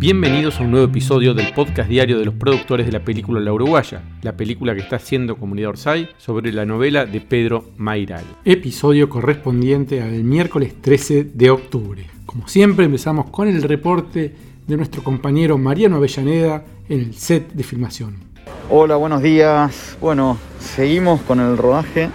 Bienvenidos a un nuevo episodio del podcast diario de los productores de la película La Uruguaya, la película que está haciendo Comunidad Orsay sobre la novela de Pedro Mairal. Episodio correspondiente al miércoles 13 de octubre. Como siempre empezamos con el reporte de nuestro compañero Mariano Avellaneda en el set de filmación. Hola, buenos días. Bueno, seguimos con el rodaje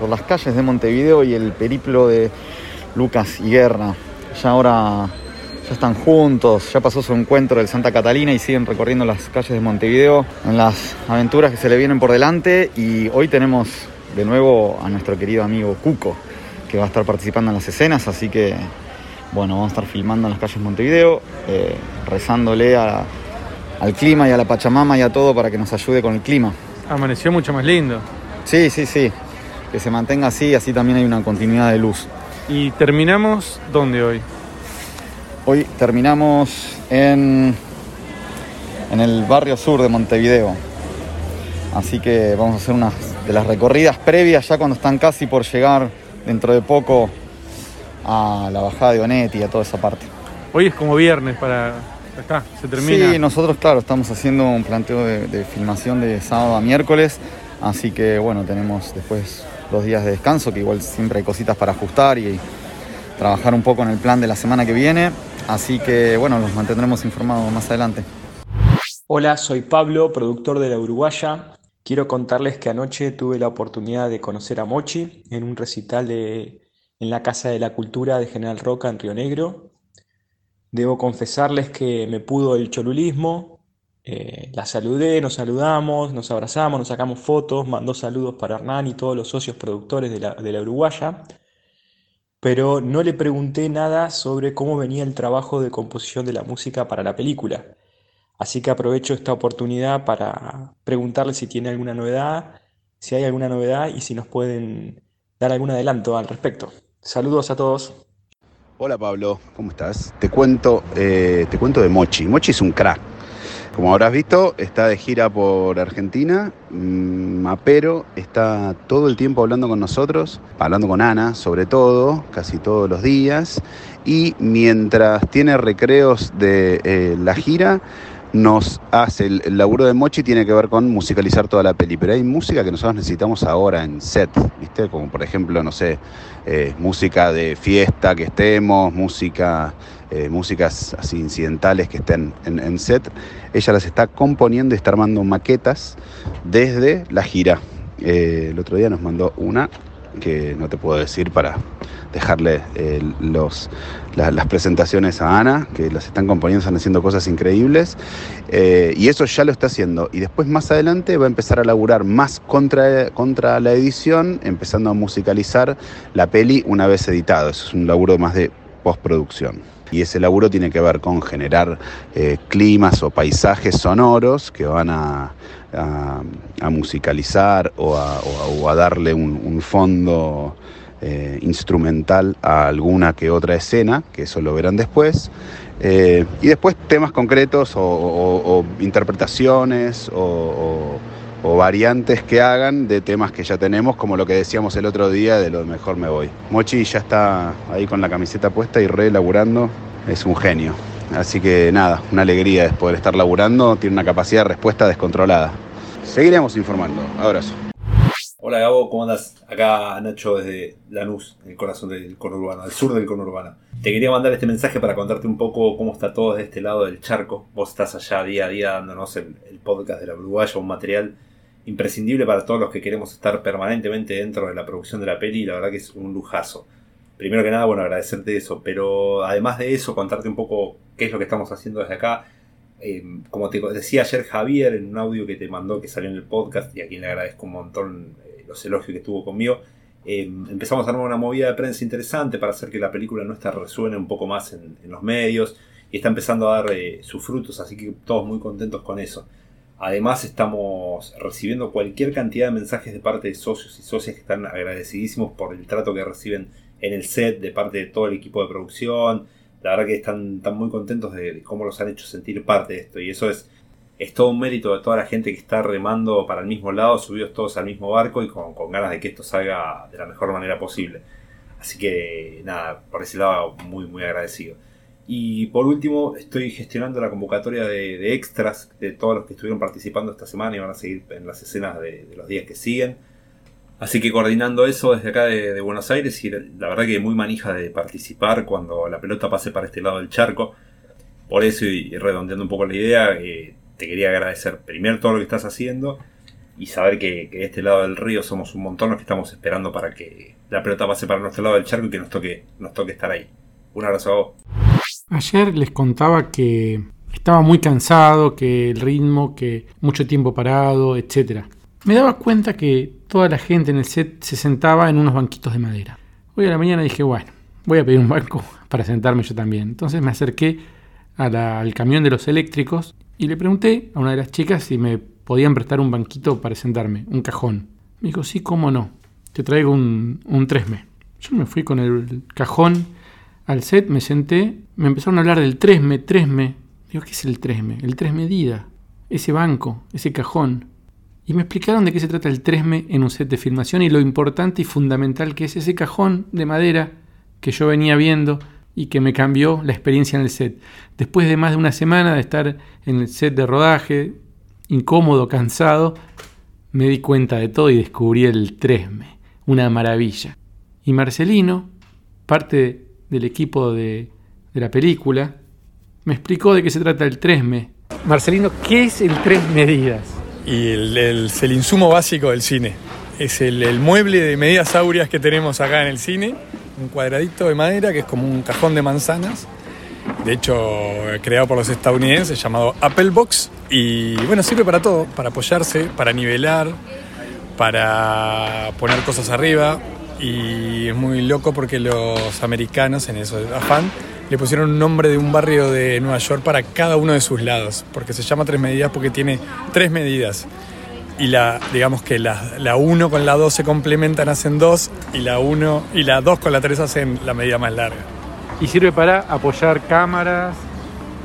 por las calles de Montevideo y el periplo de Lucas y Guerra. Ya ahora ya están juntos, ya pasó su encuentro del Santa Catalina y siguen recorriendo las calles de Montevideo en las aventuras que se le vienen por delante y hoy tenemos de nuevo a nuestro querido amigo Cuco que va a estar participando en las escenas, así que bueno, vamos a estar filmando en las calles de Montevideo, eh, rezándole al clima y a la Pachamama y a todo para que nos ayude con el clima. Amaneció mucho más lindo. Sí, sí, sí, que se mantenga así, así también hay una continuidad de luz. ¿Y terminamos dónde hoy? Hoy terminamos en, en el barrio sur de Montevideo. Así que vamos a hacer una de las recorridas previas ya cuando están casi por llegar dentro de poco a la bajada de Onetti y a toda esa parte. Hoy es como viernes para... Está, se termina. Sí, nosotros claro, estamos haciendo un planteo de, de filmación de sábado a miércoles. Así que bueno, tenemos después dos días de descanso, que igual siempre hay cositas para ajustar y trabajar un poco en el plan de la semana que viene. Así que bueno, los mantendremos informados más adelante. Hola, soy Pablo, productor de La Uruguaya. Quiero contarles que anoche tuve la oportunidad de conocer a Mochi en un recital de, en la Casa de la Cultura de General Roca en Río Negro. Debo confesarles que me pudo el cholulismo. Eh, la saludé, nos saludamos, nos abrazamos, nos sacamos fotos, mandó saludos para Hernán y todos los socios productores de la, de la Uruguaya pero no le pregunté nada sobre cómo venía el trabajo de composición de la música para la película. Así que aprovecho esta oportunidad para preguntarle si tiene alguna novedad, si hay alguna novedad y si nos pueden dar algún adelanto al respecto. Saludos a todos. Hola Pablo, ¿cómo estás? Te cuento, eh, te cuento de Mochi. Mochi es un crack. Como habrás visto, está de gira por Argentina, Mapero está todo el tiempo hablando con nosotros, hablando con Ana sobre todo, casi todos los días, y mientras tiene recreos de eh, la gira, nos hace el, el, laburo de Mochi tiene que ver con musicalizar toda la peli, pero hay música que nosotros necesitamos ahora en set, ¿viste? Como por ejemplo, no sé, eh, música de fiesta que estemos, música, eh, músicas así incidentales que estén en, set. Ella las está componiendo y está armando maquetas desde la gira. Eh, el otro día nos mandó una que no te puedo decir para dejarle eh, los, la, las presentaciones a Ana, que las están componiendo, están haciendo cosas increíbles, y eso ya lo está haciendo. Y después más adelante va a empezar a laburar más contra, contra la edición, empezando a musicalizar la peli una vez editado. Eso es un laburo más de postproducción. Y ese laburo tiene que ver con generar eh, climas o paisajes sonoros que van a, a, musicalizar o a, darle un, fondo eh, instrumental a alguna que otra escena, que eso lo verán después. Eh, y después temas concretos o interpretaciones o, o, variantes que hagan de temas que ya tenemos, como lo que decíamos el otro día de lo mejor me voy. Mochi ya está ahí con la camiseta puesta y re laburando, es un genio. Así que nada, una alegría de poder estar laburando, tiene una capacidad de respuesta descontrolada. Seguiremos informando. Abrazo. Hola Gabo, ¿cómo andas? Acá Nacho desde Lanús, el corazón del conurbano, al sur del conurbano. Te quería mandar este mensaje para contarte un poco cómo está todo desde este lado del charco. Vos estás allá día a día dándonos el, el podcast de la Uruguaya, un material imprescindible para todos los que queremos estar permanentemente dentro de la producción de la peli la verdad que es un lujazo. Primero que nada, bueno, agradecerte eso, pero además de eso, contarte un poco qué es lo que estamos haciendo desde acá. Eh, como te decía ayer Javier en un audio que te mandó que salió en el podcast y a quien le agradezco un montón eh, los elogios que tuvo conmigo, eh, empezamos a armar una movida de prensa interesante para hacer que la película nuestra resuene un poco más en, en los medios y está empezando a dar eh, sus frutos, así que todos muy contentos con eso. Además estamos recibiendo cualquier cantidad de mensajes de parte de socios y socias que están agradecidísimos por el trato que reciben en el set de parte de todo el equipo de producción. La verdad que están, muy contentos de, cómo los han hecho sentir parte de esto y eso es es todo un mérito de toda la gente que está remando para el mismo lado, subidos todos al mismo barco y con, con, ganas de que esto salga de la mejor manera posible. Así que nada, por ese lado muy muy agradecido. Y por último, estoy gestionando la convocatoria de, extras de todos los que estuvieron participando esta semana y van a seguir en las escenas de, los días que siguen. Así que coordinando eso desde acá de, Buenos Aires y la verdad que muy manija de participar cuando la pelota pase para este lado del charco. Por eso y, redondeando un poco la idea, eh, te quería agradecer primero todo lo que estás haciendo y saber que, de este lado del río somos un montón los que estamos esperando para que la pelota pase para nuestro lado del charco y que nos toque, nos toque estar ahí. Un abrazo a vos. Ayer les contaba que estaba muy cansado, que el ritmo, que mucho tiempo parado, etc. Me daba cuenta que toda la gente en el set se sentaba en unos banquitos de madera. Hoy a la mañana dije, bueno, voy a pedir un banco para sentarme yo también. Entonces me acerqué al camión de los eléctricos y le pregunté a una de las chicas si me podían prestar un banquito para sentarme, un cajón. Me dijo, sí, cómo no, te traigo un, un 3M. Yo me fui con el cajón al set, me senté, me empezaron a hablar del 3M, 3M. Digo, ¿qué es el 3M? El 3 medida, ese banco, ese cajón. Y me explicaron de qué se trata el 3M en un set de filmación y lo importante y fundamental que es ese cajón de madera que yo venía viendo y que me cambió la experiencia en el set. Después de más de una semana de estar en el set de rodaje, incómodo, cansado, me di cuenta de todo y descubrí el Tresme, una maravilla. Y Marcelino, parte del equipo de, la película, me explicó de qué se trata el Tresme. Marcelino, ¿qué es el tres medidas? Y el, es el insumo básico del cine. Es el, el mueble de medidas áureas que tenemos acá en el cine, un cuadradito de madera que es como un cajón de manzanas de hecho creado por los estadounidenses llamado Apple Box y bueno, sirve para todo, para apoyarse, para nivelar, para poner cosas arriba y es muy loco porque los americanos en eso afán le pusieron un nombre de un barrio de Nueva York para cada uno de sus lados, porque se llama tres medidas porque tiene tres medidas. Y la, digamos que la, la 1 con la 2 se complementan, hacen dos, y la 1 y la 2 con la 3 hacen la medida más larga y sirve para apoyar cámaras,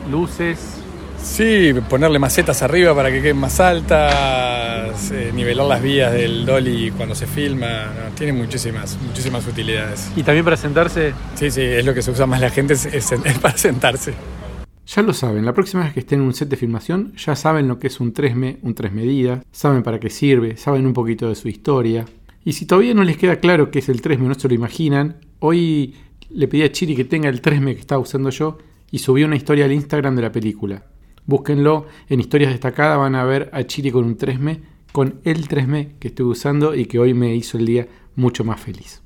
luces. Sí, ponerle macetas arriba para que queden más altas, eh, nivelar las vías del dolly cuando se filma, tiene muchísimas, muchísimas utilidades. ¿Y también para sentarse? Sí, sí, es lo que se usa más la gente, es, para sentarse. Ya lo saben, la próxima vez que estén en un set de filmación ya saben lo que es un 3M, un 3 medidas, saben para qué sirve, saben un poquito de su historia. Y si todavía no les queda claro qué es el 3M, no se lo imaginan, hoy le pedí a Chiri que tenga el 3M que estaba usando yo y subió una historia al Instagram de la película. Búsquenlo en historias destacadas, van a ver a Chiri con un 3M, con el 3M que estoy usando y que hoy me hizo el día mucho más feliz.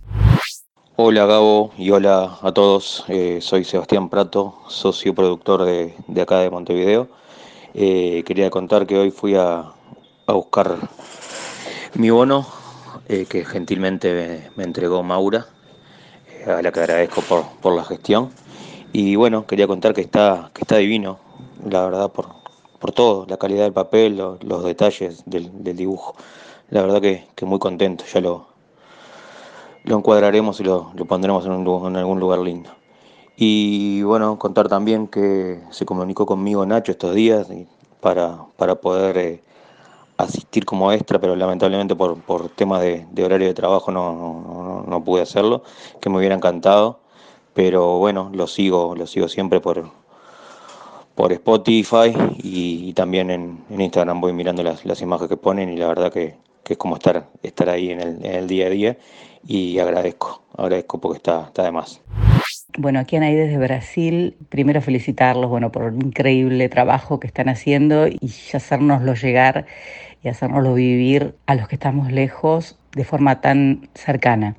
Hola Gabo y hola a todos, eh, soy Sebastián Prato, socio productor de, acá de Montevideo. Eh, quería contar que hoy fui a, buscar mi bono eh, que gentilmente me entregó Maura a la que agradezco por, la gestión. Y bueno, quería contar que está, que está divino, la verdad, por, por todo, la calidad del papel, los, detalles del, dibujo. La verdad que, muy contento, ya lo, lo encuadraremos y lo, pondremos en, en, algún lugar lindo. Y bueno, contar también que se comunicó conmigo Nacho estos días para, para poder eh, asistir como extra, pero lamentablemente por, por temas de, horario de trabajo no, no, pude hacerlo, que me hubiera encantado, pero bueno, lo sigo, lo sigo siempre por, por Spotify y, también en, Instagram voy mirando las, las, imágenes que ponen y la verdad que, es como estar, estar ahí en el, día a día y agradezco, agradezco porque está, está de más. Bueno, aquí en ahí desde Brasil, primero felicitarlos bueno, por el increíble trabajo que están haciendo y hacérnoslo llegar y hacernoslo vivir a los que estamos lejos de forma tan cercana.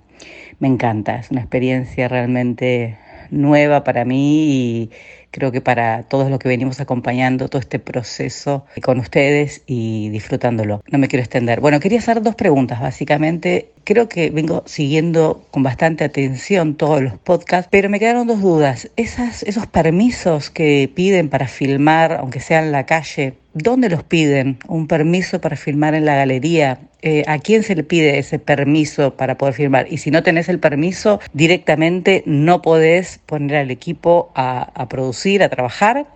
Me encanta, es una experiencia realmente nueva para mí y creo que para todos los que venimos acompañando todo este proceso con ustedes y disfrutándolo. No me quiero extender. Bueno, quería hacer dos preguntas básicamente. Creo que vengo siguiendo con bastante atención todos los podcasts, pero me quedaron dos dudas. Esas, esos permisos que piden para filmar, aunque sea en la calle, ¿dónde los piden? ¿Un permiso para filmar en la galería? Eh, ¿A quién se le pide ese permiso para poder filmar? Y si no tenés el permiso, directamente no podés poner al equipo a, producir, a trabajar.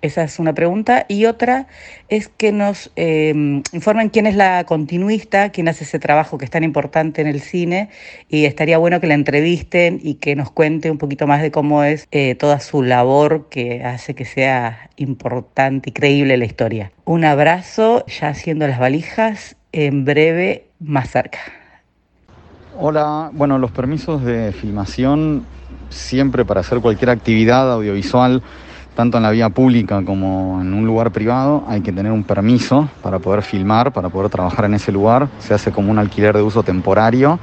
Esa es una pregunta. Y otra es que nos eh, informen quién es la continuista, quién hace ese trabajo que es tan importante en el cine. Y estaría bueno que la entrevisten y que nos cuente un poquito más de cómo es eh, toda su labor que hace que sea importante y creíble la historia. Un abrazo, ya haciendo las valijas, en breve, más cerca. Hola, bueno, los permisos de filmación siempre para hacer cualquier actividad audiovisual tanto en la vía pública como en un lugar privado, hay que tener un permiso para poder filmar, para poder trabajar en ese lugar. Se hace como un alquiler de uso temporario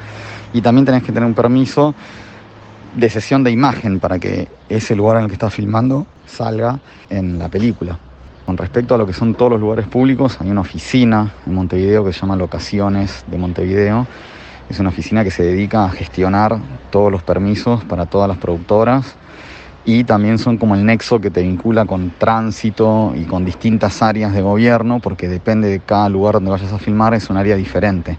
y también tenés que tener un permiso de sesión de imagen para que ese lugar en el que estás filmando salga en la película. Con respecto a lo que son todos los lugares públicos, hay una oficina en Montevideo que se llama Locaciones de Montevideo. Es una oficina que se dedica a gestionar todos los permisos para todas las productoras y también son como el nexo que te vincula con tránsito y con distintas áreas de gobierno, porque depende de cada lugar donde vayas a filmar, es un área diferente.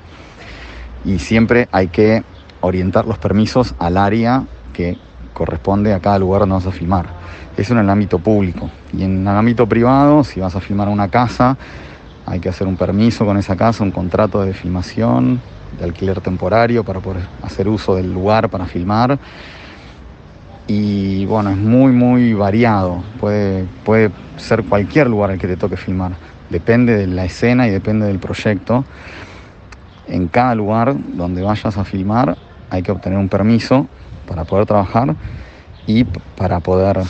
Y siempre hay que orientar los permisos al área que corresponde a cada lugar donde vas a filmar. Eso en el ámbito público. Y en el ámbito privado, si vas a filmar una casa, hay que hacer un permiso con esa casa, un contrato de filmación, de alquiler temporario para poder hacer uso del lugar para filmar y bueno, es muy, muy variado. Puede, puede ser cualquier lugar el que te toque filmar. Depende de la escena y depende del proyecto. En cada lugar donde vayas a filmar hay que obtener un permiso para poder trabajar y para poder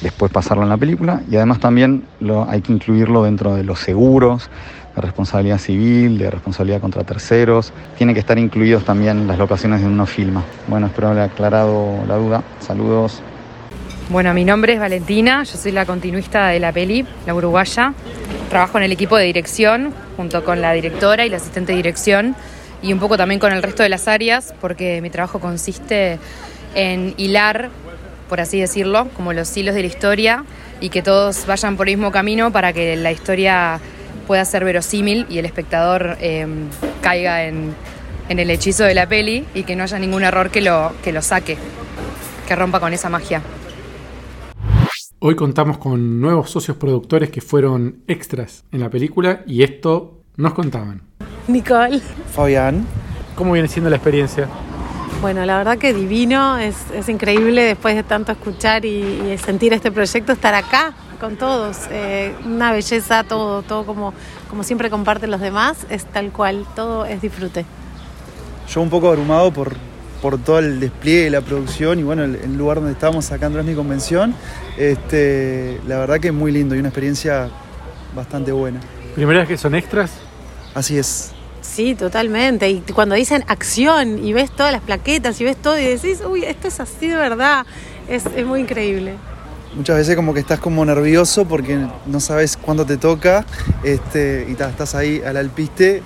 después pasarlo en la película. Y además también hay que incluirlo dentro de los seguros, de responsabilidad civil, de responsabilidad contra terceros. Tienen que estar incluidos también las locaciones de uno filma. Bueno, espero haber aclarado la duda. Saludos. Bueno, mi nombre es Valentina, yo soy la continuista de la peli, la uruguaya. Trabajo en el equipo de dirección junto con la directora y la asistente de dirección y un poco también con el resto de las áreas porque mi trabajo consiste en hilar, por así decirlo, como los hilos de la historia y que todos vayan por el mismo camino para que la historia pueda ser verosímil y el espectador em, caiga en, en, el hechizo de la peli y que no haya ningún error que lo, que lo saque, que rompa con esa magia. Hoy contamos con nuevos socios productores que fueron extras en la película y esto nos contaban. Nicole. Fabián. ¿Cómo viene siendo la experiencia? Bueno, la verdad que divino, es, es increíble después de tanto escuchar y, y sentir este proyecto, estar acá con todos. Eh, una belleza, todo, todo como, como siempre comparten los demás, es tal cual, todo es disfrute. Yo un poco abrumado por, por todo el despliegue de la producción y bueno, el, el lugar donde estamos acá en mi convención. Este, la verdad que es muy lindo y una experiencia bastante buena. ¿Primera vez que son extras? Así es. Sí, totalmente. Y cuando dicen acción y ves todas las plaquetas y ves todo y decís, uy, esto es así de verdad, es, es muy increíble muchas veces como que estás como nervioso porque no sabes cuándo te toca este, y estás ahí al alpiste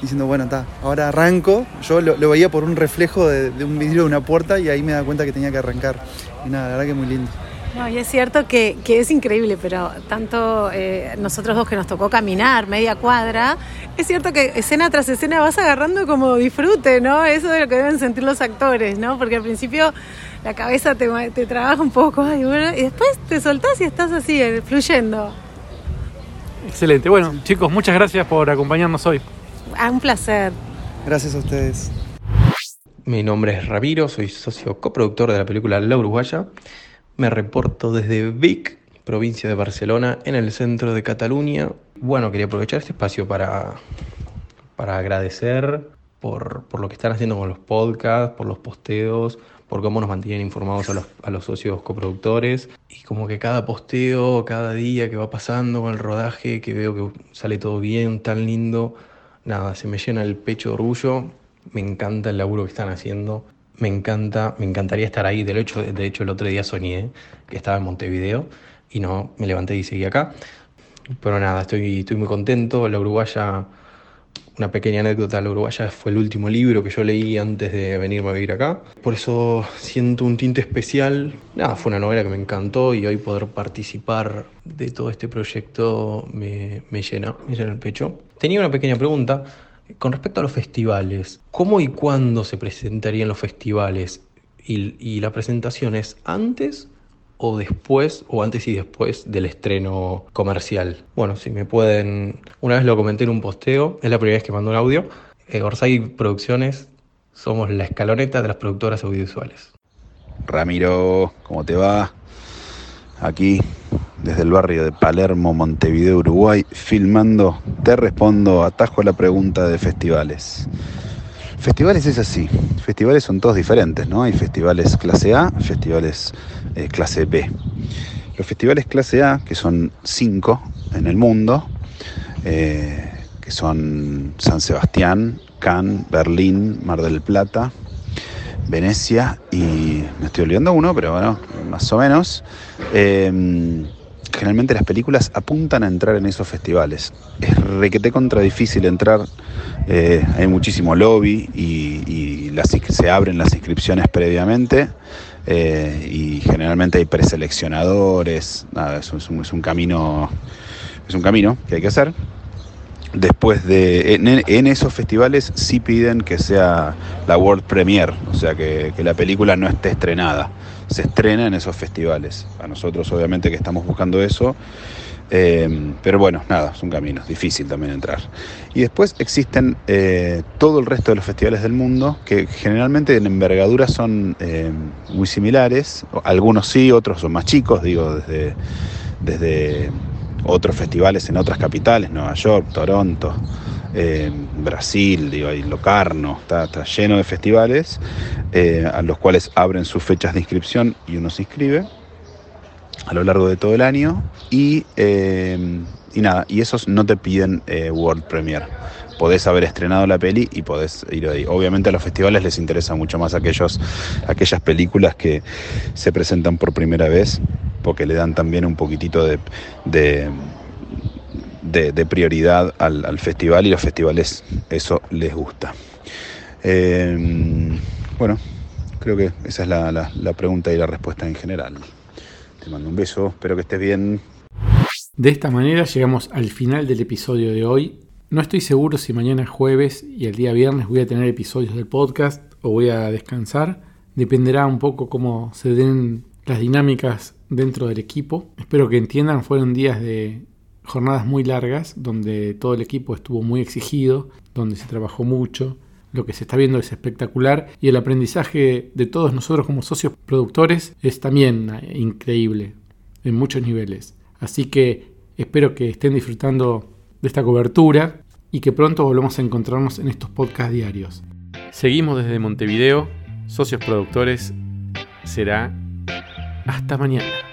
diciendo, bueno, está, ahora arranco. Yo lo, lo, veía por un reflejo de, de, un vidrio de una puerta y ahí me da cuenta que tenía que arrancar. Y nada, la verdad que muy lindo. No, y es cierto que, que es increíble, pero tanto eh, nosotros dos que nos tocó caminar media cuadra, es cierto que escena tras escena vas agarrando como disfrute, ¿no? Eso es lo que deben sentir los actores, ¿no? Porque al principio la cabeza te, te trabaja un poco y, bueno, y después te soltás y estás así, eh, fluyendo. Excelente. Bueno, chicos, muchas gracias por acompañarnos hoy. Ah, un placer. Gracias a ustedes. Mi nombre es Ramiro, soy socio coproductor de la película La Uruguaya. Me reporto desde Vic, provincia de Barcelona, en el centro de Cataluña. Bueno, quería aprovechar este espacio para, para agradecer por, por lo que están haciendo con los podcasts, por los posteos, por cómo nos mantienen informados a los, a los, socios coproductores. Y como que cada posteo, cada día que va pasando con el rodaje, que veo que sale todo bien, tan lindo, nada, se me llena el pecho de orgullo. Me encanta el laburo que están haciendo. Me encanta, me encantaría estar ahí. De hecho, de hecho, el otro día soñé que estaba en Montevideo y no, me levanté y seguí acá. Pero nada, estoy, estoy muy contento. La Uruguaya, una pequeña anécdota, La Uruguaya fue el último libro que yo leí antes de venirme a vivir acá. Por eso siento un tinte especial. Nada, fue una novela que me encantó y hoy poder participar de todo este proyecto me, me llena, me llena el pecho. Tenía una pequeña pregunta. Con respecto a los festivales, ¿cómo y cuándo se presentarían los festivales? ¿Y, y la presentación es antes o después o antes y después del estreno comercial. Bueno, si me pueden, una vez lo comenté en un posteo, es la primera vez que mando un audio. Eh, Orsay Producciones somos la escaloneta de las productoras audiovisuales. Ramiro, ¿cómo te va? Aquí, desde el barrio de Palermo, Montevideo, Uruguay, filmando, te respondo, atajo a la pregunta de festivales. Festivales es así, festivales son todos diferentes, ¿no? Hay festivales clase A, festivales eh, clase B. Los festivales clase A, que son cinco en el mundo, eh, que son San Sebastián, Cannes, Berlín, Mar del Plata, Venecia y me estoy olvidando uno, pero bueno, más o menos. Eh, generalmente las películas apuntan a entrar en esos festivales. Es requete contra difícil entrar, eh, hay muchísimo lobby y, se abren las inscripciones previamente eh, y generalmente hay preseleccionadores, nada, es, es un camino, es un camino que hay que hacer. Después de. En, esos festivales sí piden que sea la World Premiere, o sea que, la película no esté estrenada. Se estrena en esos festivales. A nosotros, obviamente, que estamos buscando eso. Eh, pero bueno, nada, es un camino, difícil también entrar. Y después existen eh, todo el resto de los festivales del mundo, que generalmente en envergadura son eh, muy similares. Algunos sí, otros son más chicos, digo, desde. desde otros festivales en otras capitales, Nueva York, Toronto, eh, Brasil, digo, hay Locarno, está, lleno de festivales eh, a los cuales abren sus fechas de inscripción y uno se inscribe a lo largo de todo el año y, eh, y nada, y esos no te piden World Premiere. Podés haber estrenado la peli y podés ir ahí. Obviamente a los festivales les interesa mucho más aquellos, aquellas películas que se presentan por primera vez porque le dan también un poquitito de, de, prioridad al, festival y los festivales eso les gusta. Em, bueno, creo que esa es la, la pregunta y la respuesta en general. Te mando un beso, espero que estés bien. De esta manera llegamos al final del episodio de hoy. No estoy seguro si mañana jueves y el día viernes voy a tener episodios del podcast o voy a descansar. Dependerá un poco cómo se den las dinámicas dentro del equipo. Espero que entiendan, fueron días de jornadas muy largas, donde todo el equipo estuvo muy exigido, donde se trabajó mucho. Lo que se está viendo es espectacular y el aprendizaje de todos nosotros como socios productores es también increíble en muchos niveles. Así que espero que estén disfrutando de esta cobertura y que pronto volvamos a encontrarnos en estos podcasts diarios. Seguimos desde Montevideo, socios productores será hasta mañana.